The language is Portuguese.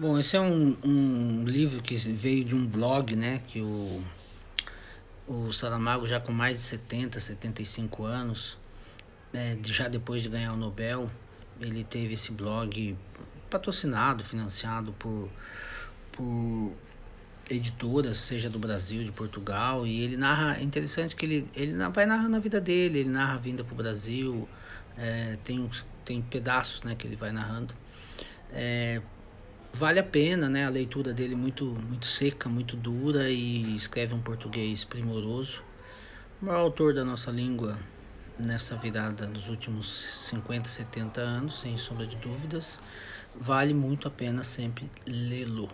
Bom, esse é um, um livro que veio de um blog, né? Que o, o Saramago, já com mais de 70, 75 anos, é, já depois de ganhar o Nobel, ele teve esse blog patrocinado, financiado por, por editoras, seja do Brasil, de Portugal, e ele narra, é interessante que ele, ele vai narrando a vida dele, ele narra a vinda para o Brasil, é, tem, tem pedaços né, que ele vai narrando. É, vale a pena, né? A leitura dele muito muito seca, muito dura e escreve um português primoroso. O maior autor da nossa língua nessa virada dos últimos 50, 70 anos, sem sombra de dúvidas. Vale muito a pena sempre lê-lo.